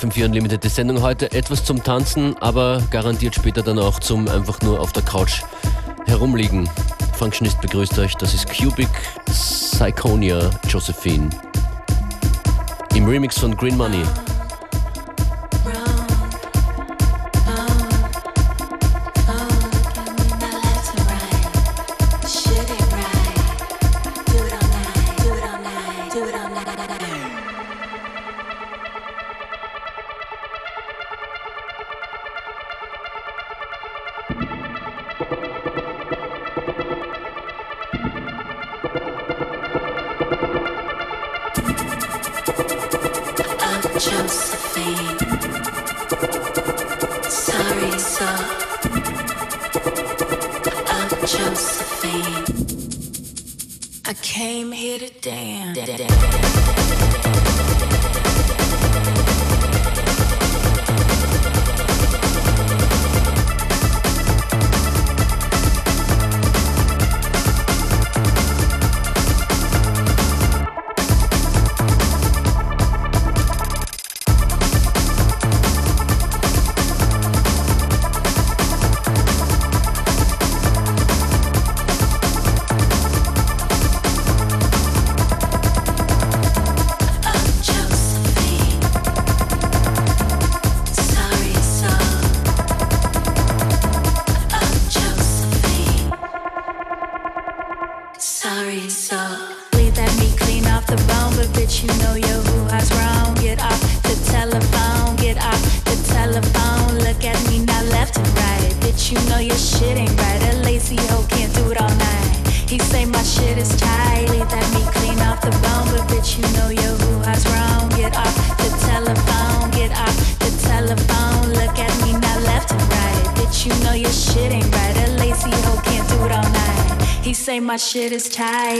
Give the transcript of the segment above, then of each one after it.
FM4 Unlimited. Die Sendung heute etwas zum Tanzen, aber garantiert später dann auch zum einfach nur auf der Couch herumliegen. Functionist begrüßt euch. Das ist Cubic Psychonia Josephine. Im Remix von Green Money. Shit is tight.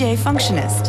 DJ Functionist.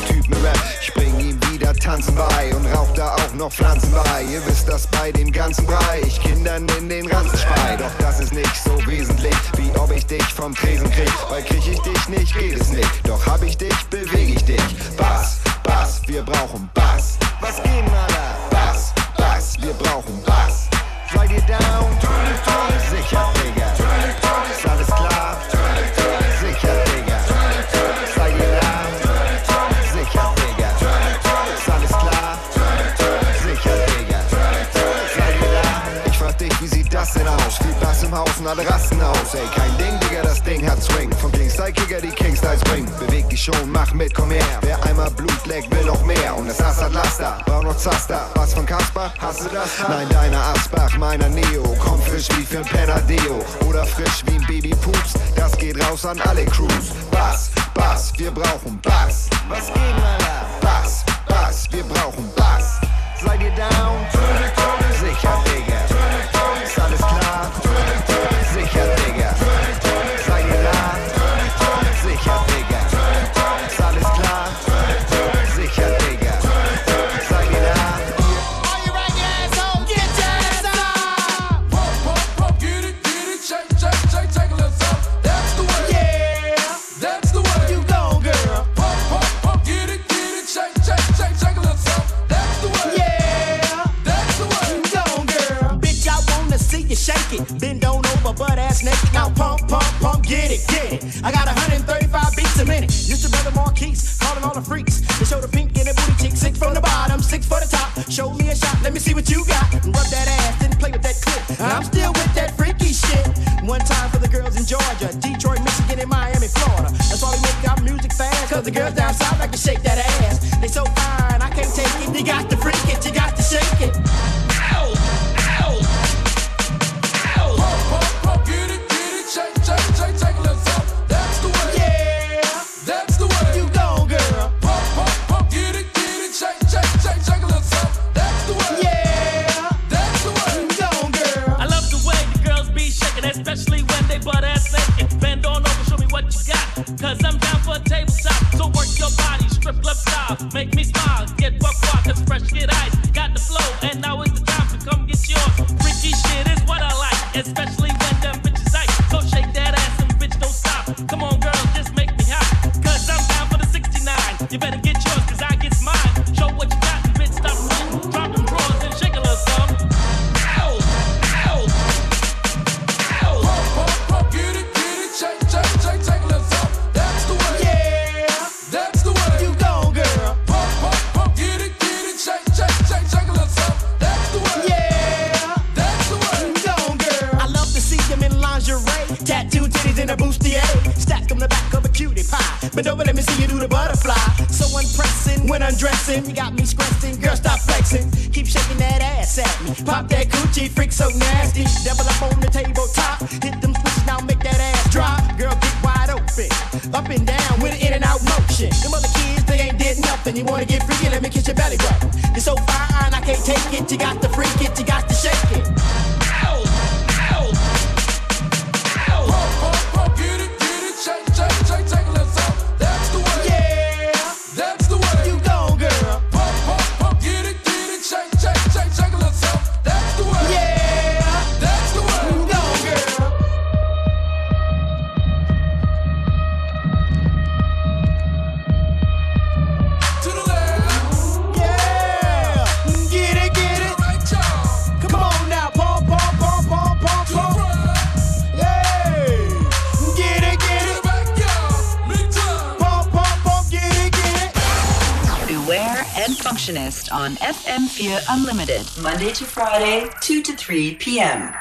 Was macht der Typ mit Rap? Ich bring ihm wieder Tanzen bei und rauch da auch noch Pflanzen bei. Ihr wisst das bei dem ganzen Brei, ich Kindern in den Ranzen schrei. Doch das ist nicht so wesentlich, wie ob ich dich vom Tresen krieg. Weil krieg ich dich nicht, geht es nicht. Doch hab ich dich, beweg ich dich. Bass, Bass, wir brauchen Bass. Was geht, Maler? Bass, Bass, wir brauchen Bass. Seid ihr down? Sicher, Digga. lassen alle Rassen aus, ey. Kein Ding, Digga, das Ding hat Swing. Von Kingside Kicker, die Kingstyles Swing. Beweg dich schon, mach mit, komm her. Wer einmal Blut leckt, will noch mehr. Und das Ass hat Laster, brauch noch Zaster. Was von Kasper? Hast du das? Da? Nein, deiner Asbach, meiner Neo. Komm frisch wie für'n Penadeo. Oder frisch wie ein Babypups. Das geht raus an alle Crews. Bass, Bass, wir brauchen Bass. Was geht, gegen Bass, Bass, wir brauchen Bass. Seid ihr down? Zurück, the girls down south. can't take it, you got to freak it, you got on FM4 Unlimited, Monday to Friday, 2 to 3 p.m.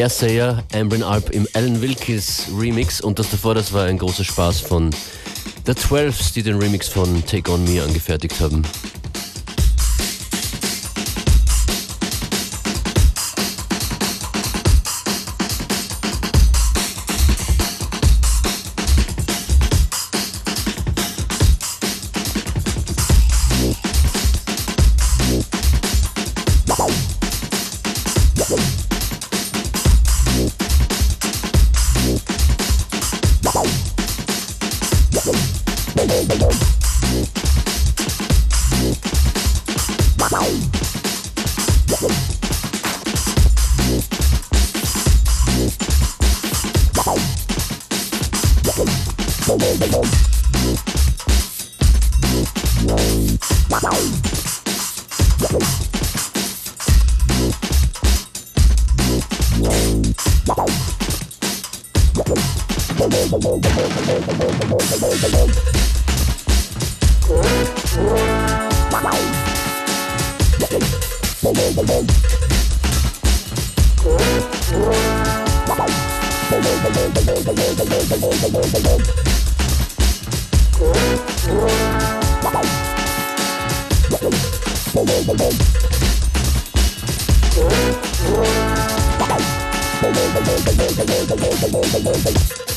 Yes-Sayer, Ambrin Alp im Alan Wilkes Remix und das davor, das war ein großer Spaß von The Twelves, die den Remix von Take On Me angefertigt haben. Thank you.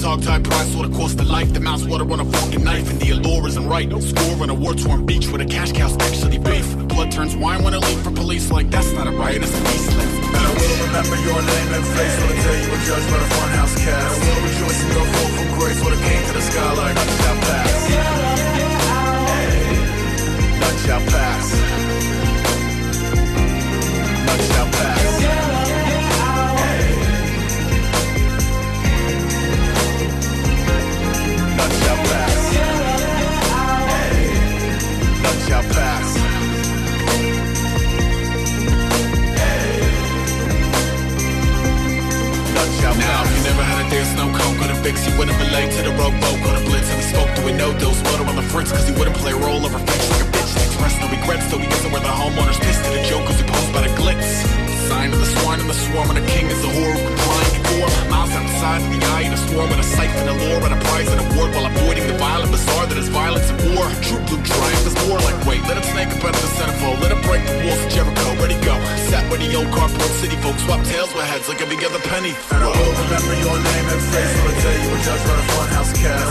Dog-tied price sort cost the life. The mouth's water on a fucking knife. And the allure isn't right. Score on a war-torn beach With a cash cow actually beef. Blood turns wine when I leave for police. Like that's not a riot, it's a peaceless And I will remember your name and face. On the day you were judged by the funhouse cat. I will rejoice and go forth from grace When it came to the sky. Like just run a funhouse cat.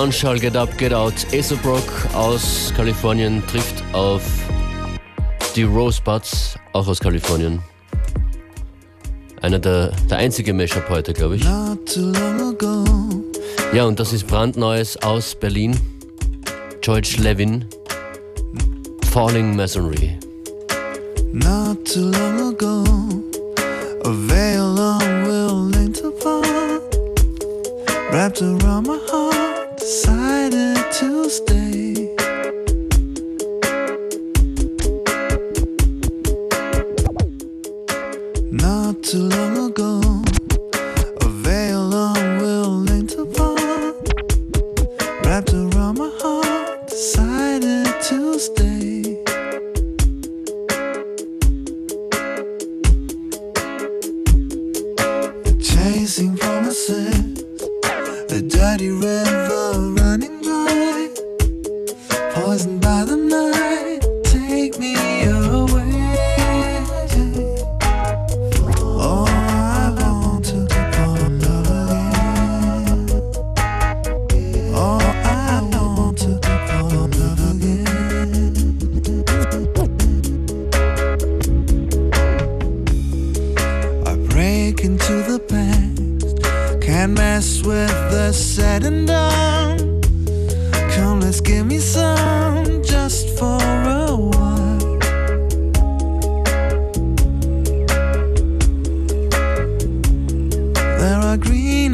Nonchal Get Up Get Out. Aesop aus Kalifornien trifft auf die Rosebuds, auch aus Kalifornien. Einer der, der einzige Mashup heute, glaube ich. Ja, und das ist brandneues aus Berlin. George Levin, Falling Masonry. Not too long ago, a veil long will interval wrapped around my Tuesday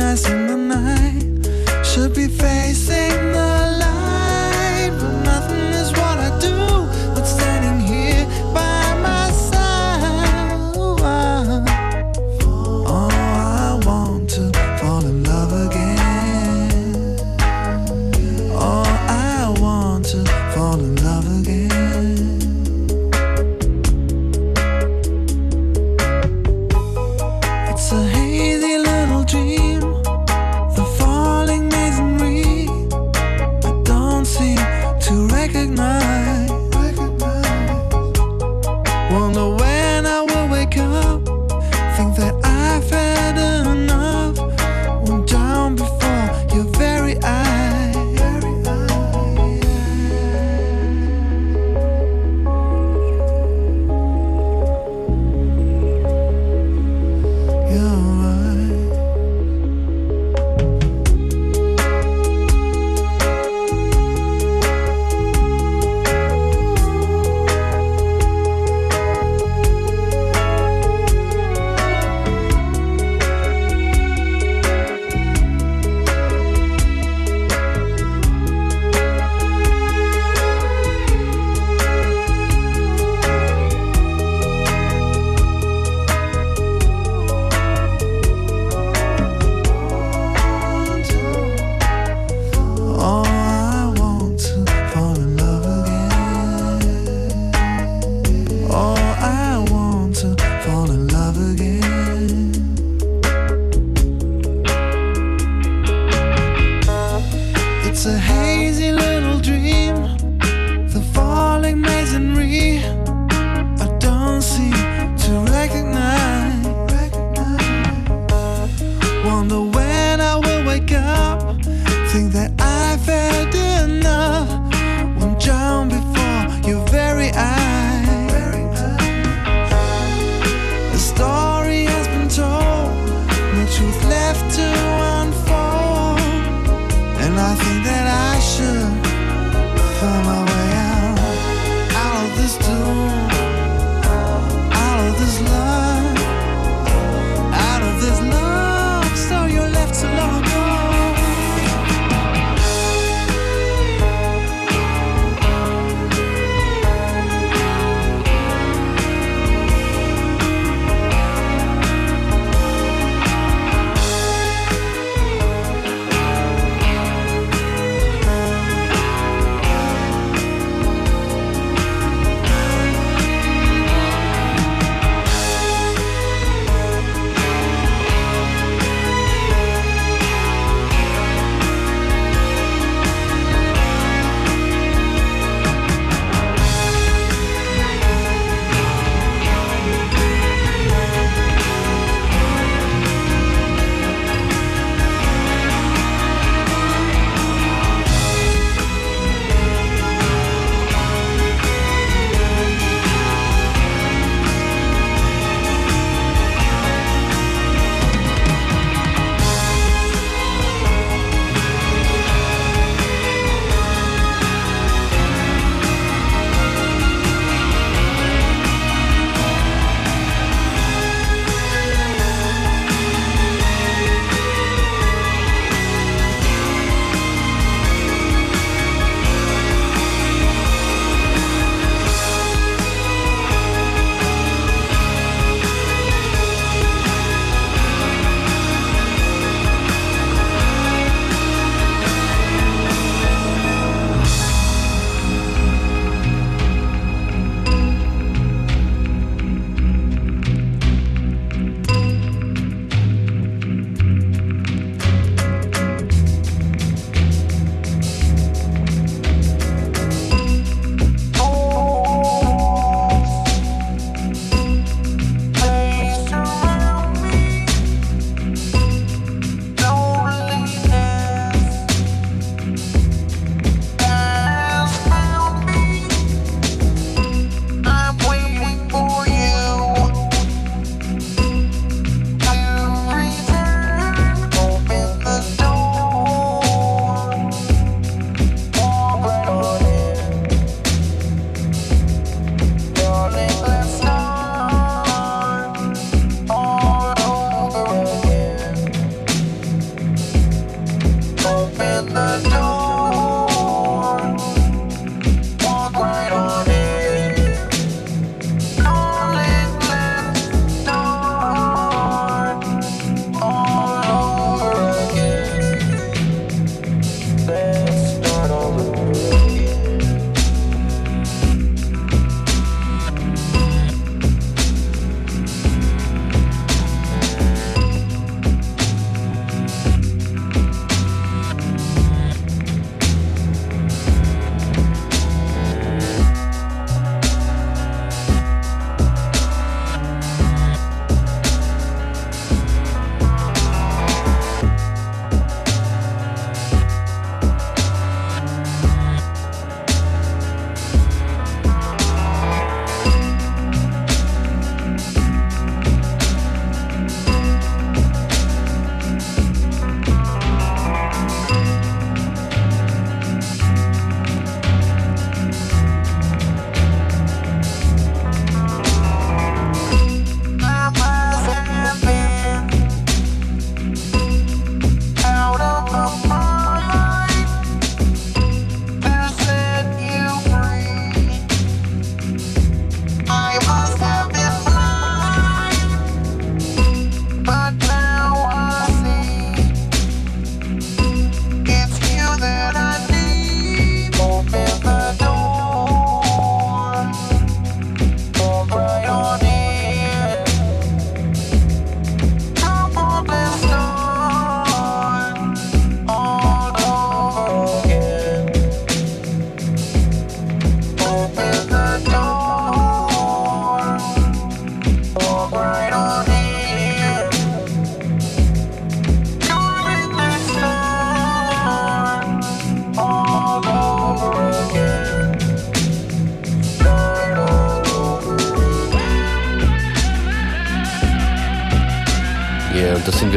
in the night. Should be facing the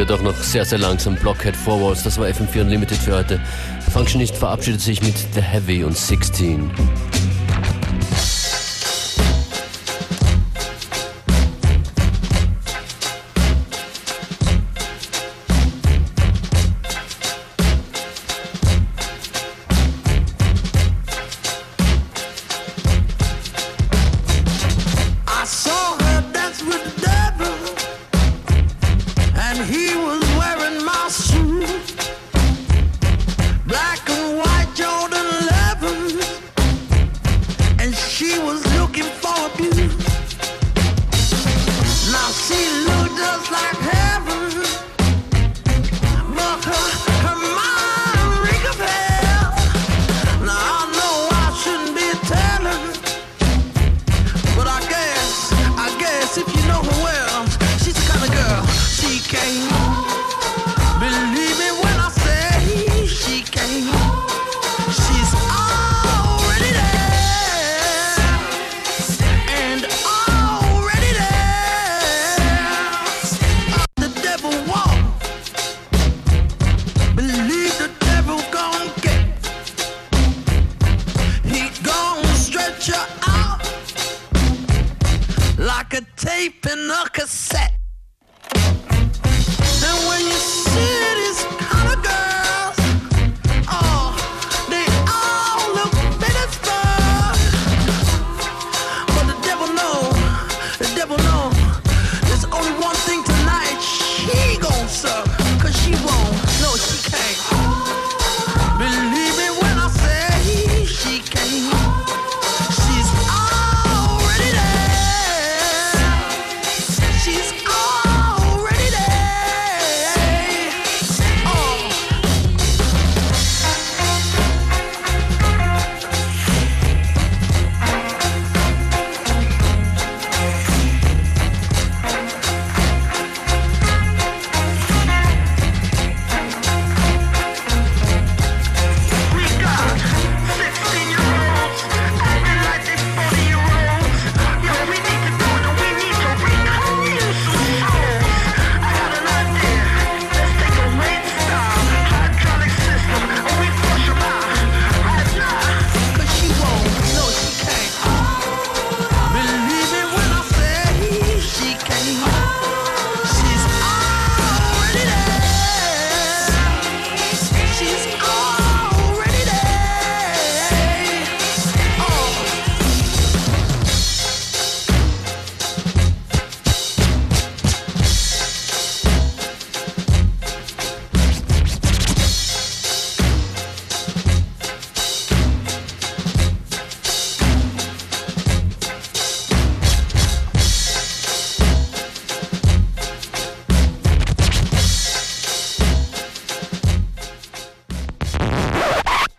wird auch noch sehr, sehr langsam. Blockhead Forwards, das war FM4 Unlimited für heute. Functionist verabschiedet sich mit The Heavy und 16.